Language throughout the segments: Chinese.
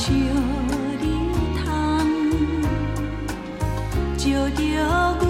笑日窗，照着。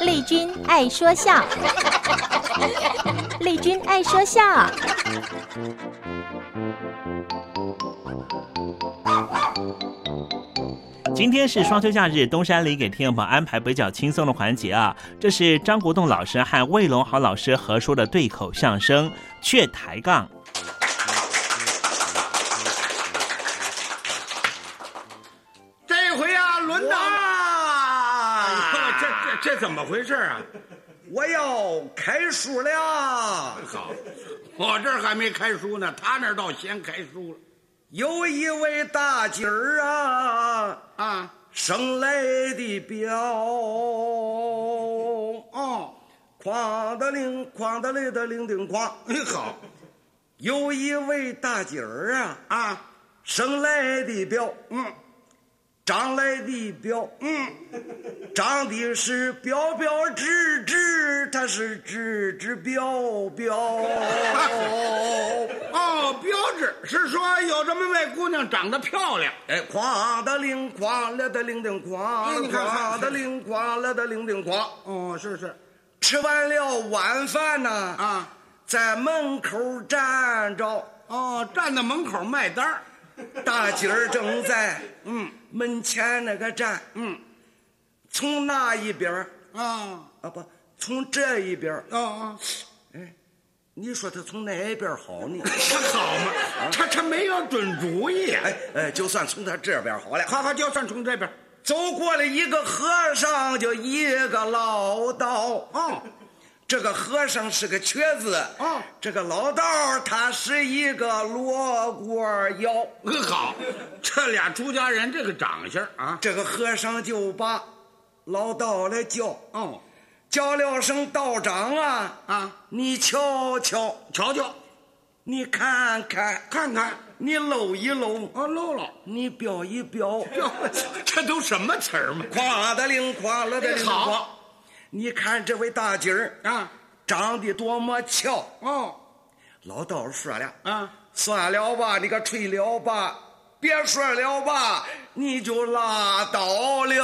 丽君爱说笑，丽君爱说笑。今天是双休假日，东山里给听众朋友安排比较轻松的环节啊。这是张国栋老师和魏龙豪老师合说的对口相声《却抬杠》。么回事啊？我要开书了。好，我这儿还没开书呢，他那儿倒先开书了。有一位大姐儿啊啊，生来的表哦，哐的铃，哐的嘞的铃叮哐。哎，好，有一位大姐儿啊啊，生来的表，嗯，长来的表，嗯，长的是标标致致，它是直直标标。哦，标志是说有这么位姑娘长得漂亮。哎，哐的铃哐了的铃叮哐，你看看哐的铃哐了的铃叮哐。哦，是是，吃完了晚饭呢，啊，在门口站着，哦，站在门口卖单儿。大姐儿正在嗯门前那个站，嗯，从那一边儿啊啊不，从这一边啊啊，哎，你说他从哪一边好呢？他好嘛，他他没有准主意啊。哎哎，就算从他这边好了。好好，就算从这边。走过了一个和尚，就一个老道。哦，这个和尚是个瘸子，啊这个老道他是一个罗锅腰。嗯，好，这俩出家人这个长相啊，这个和尚就把老道来叫，哦。叫了声道长啊啊，你瞧瞧，瞧瞧，你看看，看看，你搂一搂，啊搂了，你表一表，哟，这都什么词儿嘛？夸的灵，夸了的灵，好。夸。你看这位大姐儿啊，长得多么俏。哦老道说了，啊，算了吧，你个吹了吧，别说了吧，你就拉倒了。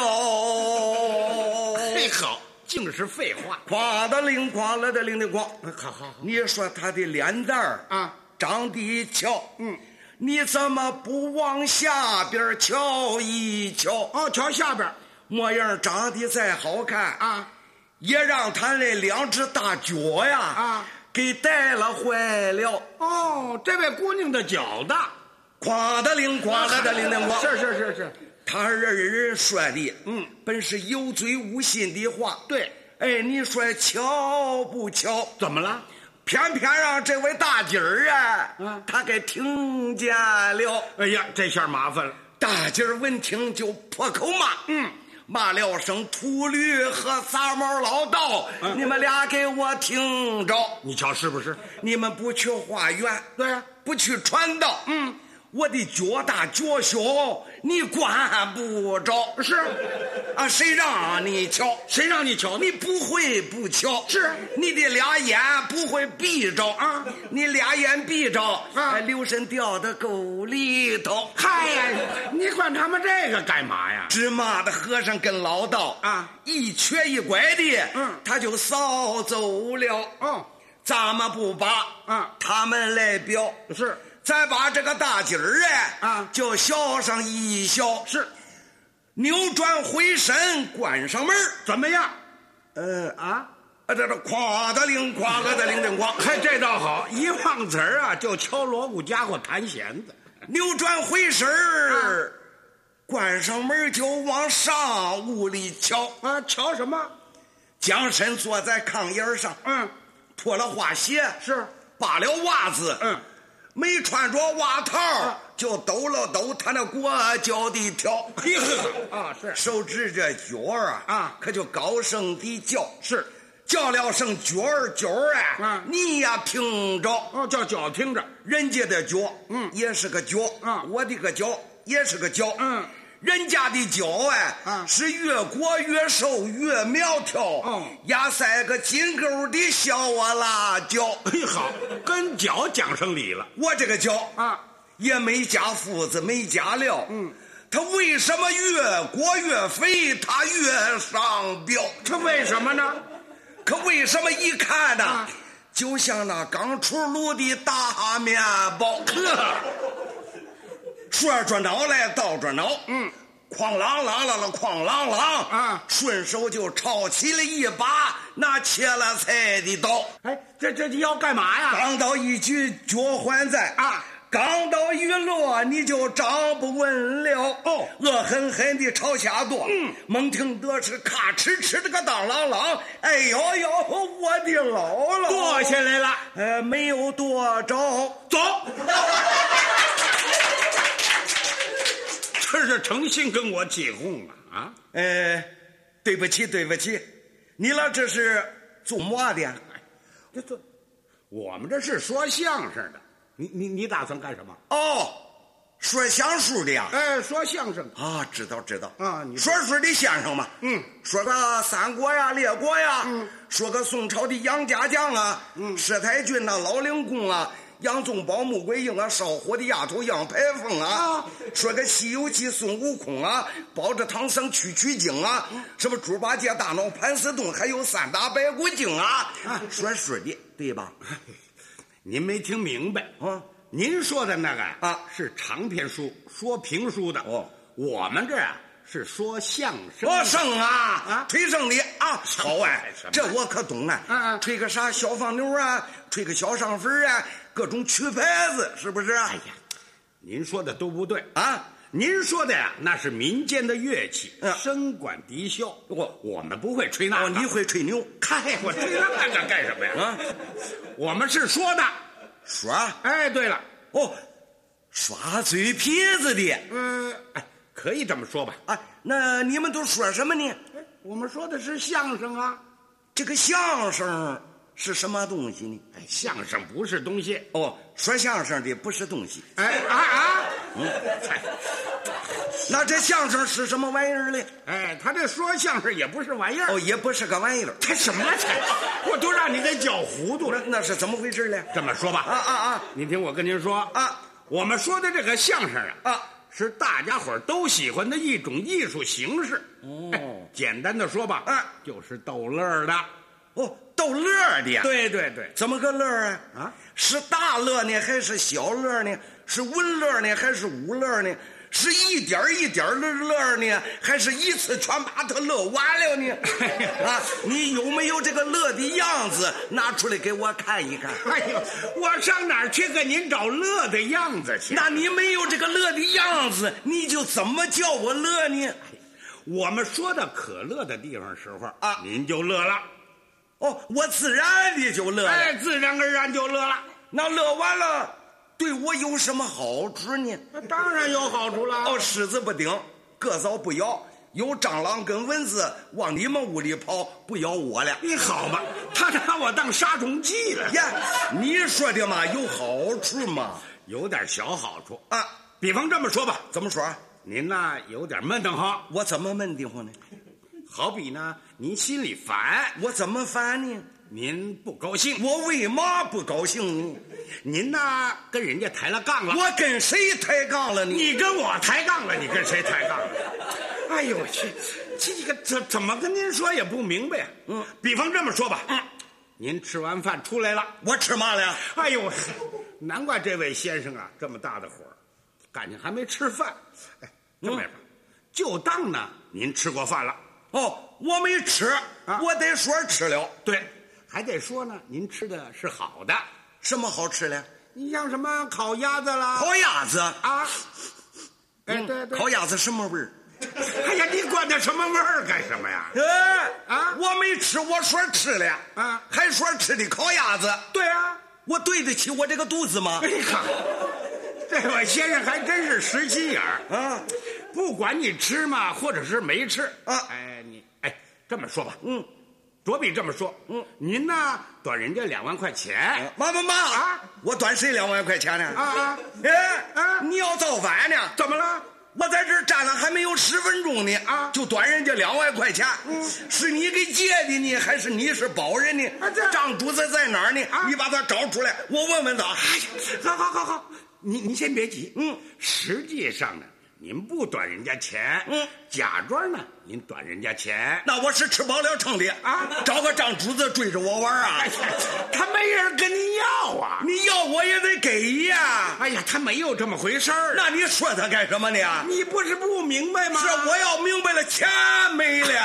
嘿，好，净是废话。夸的灵，夸了的灵的光。好好好你说他的脸蛋儿啊，长得俏，嗯，你怎么不往下边瞧一瞧？哦，瞧下边模样长得再好看，啊，也让他那两只大脚呀啊给带了坏了。哦，这位姑娘的脚大，夸的灵，夸了的灵灵光。是是是是，他儿人说的，嗯，本是有嘴无心的话。对，哎，你说巧不巧？怎么了？偏偏让这位大姐儿啊，嗯他给听见了。哎呀，这下麻烦了。大姐儿闻听就破口骂，嗯，骂了声秃驴和杂毛老道，嗯。你们俩给我听着，你瞧是不是？你们不去化缘，对呀、不去传道，嗯，我的脚大脚小，你管不着。是，啊，谁让你瞧？谁让你瞧？你不会不瞧。是，你的俩眼不会闭着啊！你俩眼闭着，啊，留神掉到沟里头。嗨呀，你管他们这个干嘛呀？芝麻的和尚跟老道啊，一瘸一拐的，嗯，他就扫走了。嗯，咱们不把啊，他们来表是。再把这个大劲儿哎啊，就削上一削是，扭转回身关上门怎么样？呃啊？啊，这这夸的灵，夸个的铃铃哐，嘿，这倒好，一忘词儿啊，就敲锣鼓家伙弹弦子，扭转回身儿，关上门就往上屋里瞧啊，瞧什么？将身坐在炕沿上，嗯，脱了花鞋，是。扒了袜子，嗯。没穿着袜套，就抖了抖他那裹脚的条，啊是，手指着脚啊啊，可就高声的叫，是。叫了声脚儿脚儿啊，啊，你呀听着，哦叫脚听着，人家的脚，嗯，也是个脚，啊，我的个脚也是个脚，嗯，人家的脚哎，啊，是越裹越瘦越苗条，嗯，压塞个金钩的小啊辣椒，嘿好，跟脚讲上理了，我这个脚啊。也没加麸子，没加料。嗯，它为什么越裹越肥，它越上膘？这为什么呢？可为什么一看呢，啊、就像那刚出炉的大面包？呵，说着脑来倒着脑，嗯，哐啷啷啷啷哐啷啷啊，顺手就抄起了一把那切了菜的刀。哎，这这要干嘛呀？刚到一举脚还在啊。刚到一落，你就站不稳了。哦，恶狠狠地朝下跺。嗯，猛听得是咔哧哧的个当啷啷。哎呦呦，我的姥姥！剁下来了。呃，没有剁着。走。这是诚心跟我起哄啊！啊，呃，对不起，对不起，你俩这是做么的？这这，我们这是说相声的。你你你打算干什么？哦，说相声的呀？哎，说相声啊，知道知道啊。你说书的先生嘛，嗯，说个三国呀、列国呀，嗯，说个宋朝的杨家将啊，嗯，佘太君呐、老令公啊，杨宗保、穆桂英啊，烧火的丫头杨排风啊，啊说个《西游记》孙悟空啊，抱着唐僧取取经啊，嗯、什么猪八戒、大闹盘丝洞，还有三打白骨精啊，啊说书的对吧？您没听明白啊？您说的那个啊是长篇书，说评书的。哦，我们这啊是说相声。说声啊啊，吹声的啊，好哎，这我可懂啊。吹个啥小放牛啊，吹个小上坟啊，各种曲牌子，是不是？哎呀，您说的都不对啊！您说的呀，那是民间的乐器，嗯，声管笛箫。我我们不会吹那你会吹牛？嗨，我吹那个干什么呀？啊，我们是说的。耍，哎，对了，哦，耍嘴皮子的，嗯，哎，可以这么说吧？啊，那你们都说什么呢？我们说的是相声啊，这个相声是什么东西呢？哎，相声不是东西哦，说相声的不是东西。哎啊啊，嗯，那这相声是什么玩意儿呢？哎，他这说相声也不是玩意儿，哦，也不是个玩意儿。他什么才？我都让你给搅糊涂了。那是怎么回事呢？这么说吧，啊啊啊！您听我跟您说啊，我们说的这个相声啊啊，是大家伙都喜欢的一种艺术形式。哦，哎、简单的说吧，啊，就是逗乐的。哦，逗乐的呀？对对对，怎么个乐啊？啊，是大乐呢，还是小乐呢？是文乐呢，还是武乐呢？是一点一点乐乐呢，还是一次全把它乐完了呢？啊，你有没有这个乐的样子拿出来给我看一看？哎呦，我上哪儿去给您找乐的样子去？那你没有这个乐的样子，你就怎么叫我乐呢？我们说到可乐的地方时候啊，您就乐了。哦，我自然的就乐了，哎，自然而然就乐了。那乐完了。对我有什么好处呢？那当然有好处了。哦，狮子不叮，个早不咬，有蟑螂跟蚊子往你们屋里跑，不咬我了。你好吧，他拿我当杀虫剂了。呀，你说的嘛有好处嘛？有点小好处啊。比方这么说吧，怎么说？您呐有点闷得慌。我怎么闷得慌呢？好比呢，您心里烦。我怎么烦呢？您不高兴。我为嘛不高兴呢？您呐跟人家抬了杠了。我跟谁抬杠了呢？你跟我抬杠了，你跟谁抬杠了？哎呦我去，这个怎怎么跟您说也不明白呀、嗯，比方这么说吧，嗯，您吃完饭出来了，我吃嘛了呀？哎呦，难怪这位先生啊这么大的火，感情还没吃饭。哎，这么办、嗯，就当呢您吃过饭了。哦，我没吃，啊、我得说吃了。对，还得说呢，您吃的是好的。什么好吃的？你像什么烤鸭子啦？烤鸭子啊？哎，对对，烤鸭子什么味儿？哎呀，你管它什么味儿干什么呀？哎啊，我没吃，我说吃了啊，还说吃的烤鸭子。对啊，我对得起我这个肚子吗？你看，这位先生还真是实心眼儿啊！不管你吃嘛，或者是没吃啊，哎，这么说吧，嗯，卓比这么说，嗯，您呢短人家两万块钱，妈妈妈啊，我短谁两万块钱呢？啊啊，哎啊，你要造反呢？怎么了？我在这儿站了还没有十分钟呢，啊，就短人家两万块钱，嗯，是你给借的呢，还是你是保人呢？啊，这账主子在哪儿呢？啊，你把他找出来，我问问他。哎呀，好好好好，你你先别急，嗯，实际上呢。您不短人家钱，嗯，假装呢，您短人家钱，那我是吃饱了撑的啊！找个张主子追着我玩啊！他没人跟你要啊！你要我也得给呀！哎呀，他没有这么回事儿。那你说他干什么呢？你不是不明白吗？是我要明白了，钱没了。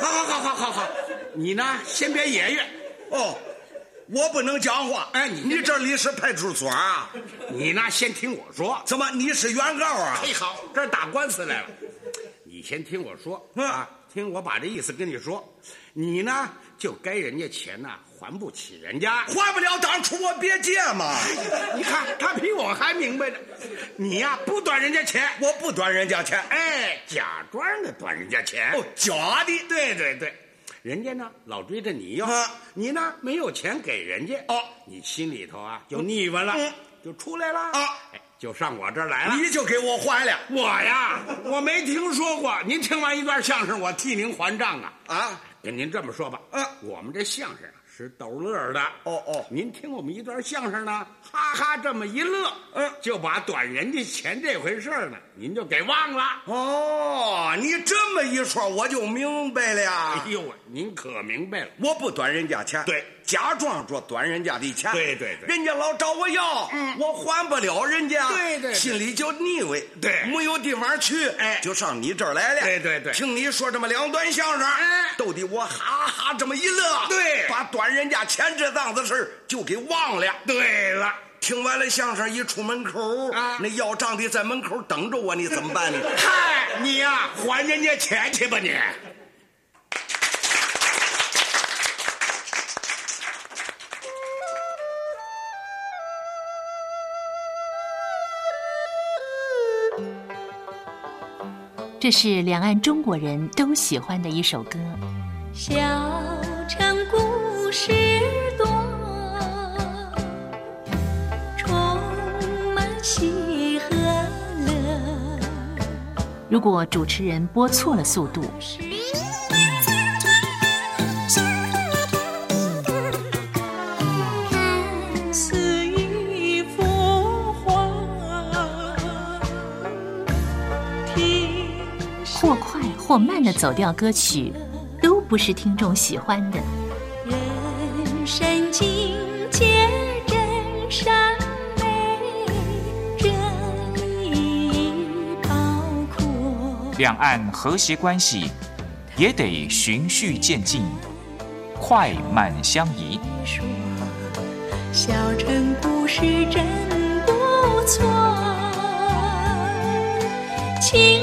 好好好好好好，你呢，先别爷爷。哦。我不能讲话，哎，你你这里是派出所啊？你呢，先听我说。怎么你是原告啊？嘿，好，这打官司来了。你先听我说、嗯、啊，听我把这意思跟你说。你呢，就该人家钱呢，还不起人家，还不了，当初我别借嘛。你看他比我还明白呢。你呀，不短人家钱，我不短人家钱，哎，假装的短人家钱。哦，假的，对对对。人家呢老追着你要，啊、你呢没有钱给人家，哦，你心里头啊就腻歪了，嗯、就出来了啊，哎，就上我这儿来了。你就给我还了，我呀，我没听说过。您听完一段相声，我替您还账啊。啊！跟您这么说吧，我们这相声啊是逗乐的，哦哦，您听我们一段相声呢，哈哈这么一乐，嗯，就把短人家钱这回事呢，您就给忘了。哦，你这么一说，我就明白了。哎呦，您可明白了，我不短人家钱，对，假装着短人家的钱，对对对，人家老找我要，嗯，我还不了人家，对对，心里就腻味，对，没有地方去，哎，就上你这儿来了，对对对，听你说这么两段相声，哎，逗得我哈哈这么一乐，对，把短人家钱这档子事就给忘了。对了。听完了相声，一出门口，啊，那要账的在门口等着我，你怎么办呢？嗨，你呀、啊，还人家钱去吧你。这是两岸中国人都喜欢的一首歌。小城故事如果主持人播错了速度，看似一幅画，或快或慢的走调歌曲，都不是听众喜欢的。人生境界真善两岸和谐关系也得循序渐进，快慢相宜。小城故事真不错，请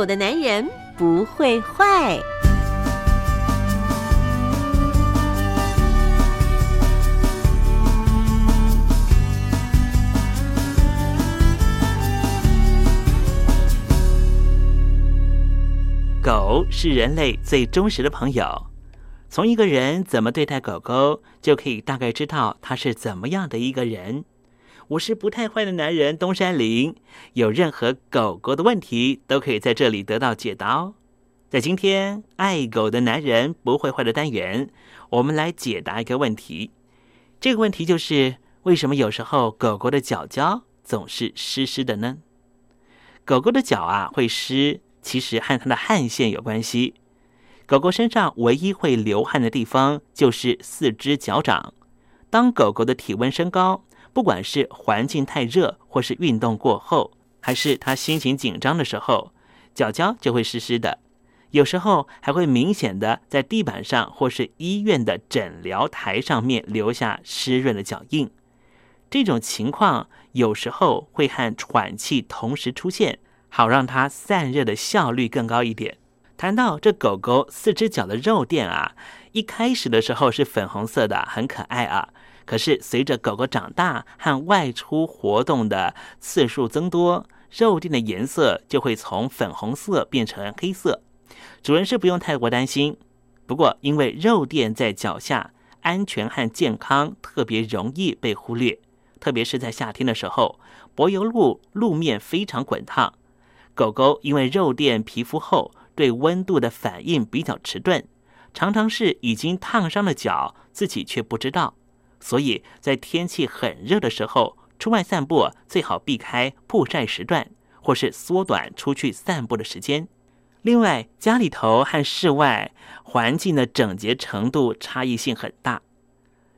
狗的男人不会坏。狗是人类最忠实的朋友。从一个人怎么对待狗狗，就可以大概知道他是怎么样的一个人。我是不太坏的男人东山林，有任何狗狗的问题都可以在这里得到解答哦。在今天爱狗的男人不会坏的单元，我们来解答一个问题。这个问题就是为什么有时候狗狗的脚脚总是湿湿的呢？狗狗的脚啊会湿，其实和它的汗腺有关系。狗狗身上唯一会流汗的地方就是四肢脚掌。当狗狗的体温升高，不管是环境太热，或是运动过后，还是它心情紧张的时候，脚脚就会湿湿的。有时候还会明显的在地板上或是医院的诊疗台上面留下湿润的脚印。这种情况有时候会和喘气同时出现，好让它散热的效率更高一点。谈到这狗狗四只脚的肉垫啊，一开始的时候是粉红色的，很可爱啊。可是随着狗狗长大和外出活动的次数增多，肉垫的颜色就会从粉红色变成黑色。主人是不用太过担心。不过因为肉垫在脚下，安全和健康特别容易被忽略，特别是在夏天的时候，柏油路路面非常滚烫，狗狗因为肉垫皮肤厚。对温度的反应比较迟钝，常常是已经烫伤了脚，自己却不知道。所以在天气很热的时候，出外散步最好避开曝晒时段，或是缩短出去散步的时间。另外，家里头和室外环境的整洁程度差异性很大。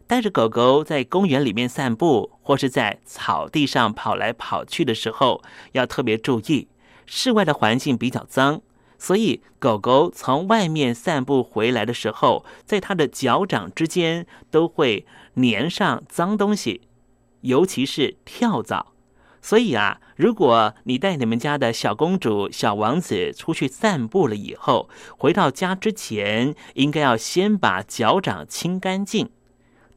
带着狗狗在公园里面散步，或是在草地上跑来跑去的时候，要特别注意，室外的环境比较脏，所以狗狗从外面散步回来的时候，在它的脚掌之间都会粘上脏东西，尤其是跳蚤。所以啊，如果你带你们家的小公主、小王子出去散步了以后，回到家之前，应该要先把脚掌清干净。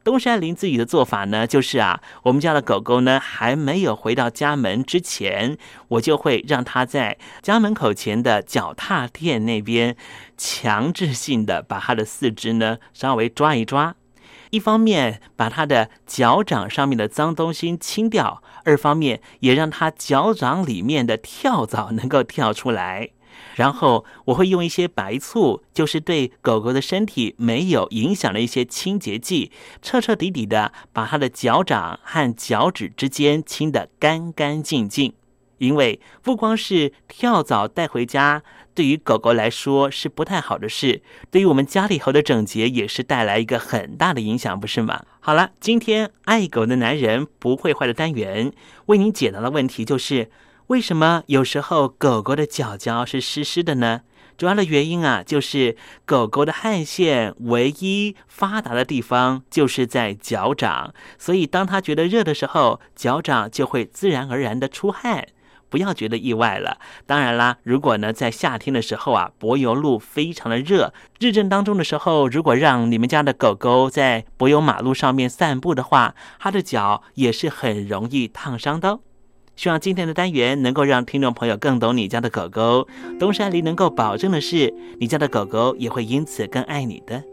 东山林自己的做法呢，就是啊，我们家的狗狗呢还没有回到家门之前，我就会让它在家门口前的脚踏垫那边，强制性的把它的四肢呢稍微抓一抓，一方面把它的脚掌上面的脏东西清掉，二方面也让它脚掌里面的跳蚤能够跳出来。然后我会用一些白醋，就是对狗狗的身体没有影响的一些清洁剂，彻彻底底的把它的脚掌和脚趾之间清得干干净净。因为不光是跳蚤带回家，对于狗狗来说是不太好的事，对于我们家里头的整洁也是带来一个很大的影响，不是吗？好了，今天爱狗的男人不会坏的单元为您解答的问题就是。为什么有时候狗狗的脚脚是湿湿的呢？主要的原因啊，就是狗狗的汗腺唯一发达的地方就是在脚掌，所以当它觉得热的时候，脚掌就会自然而然的出汗，不要觉得意外了。当然啦，如果呢在夏天的时候啊，柏油路非常的热，日正当中的时候，如果让你们家的狗狗在柏油马路上面散步的话，它的脚也是很容易烫伤的。希望今天的单元能够让听众朋友更懂你家的狗狗。东山林能够保证的是，你家的狗狗也会因此更爱你的。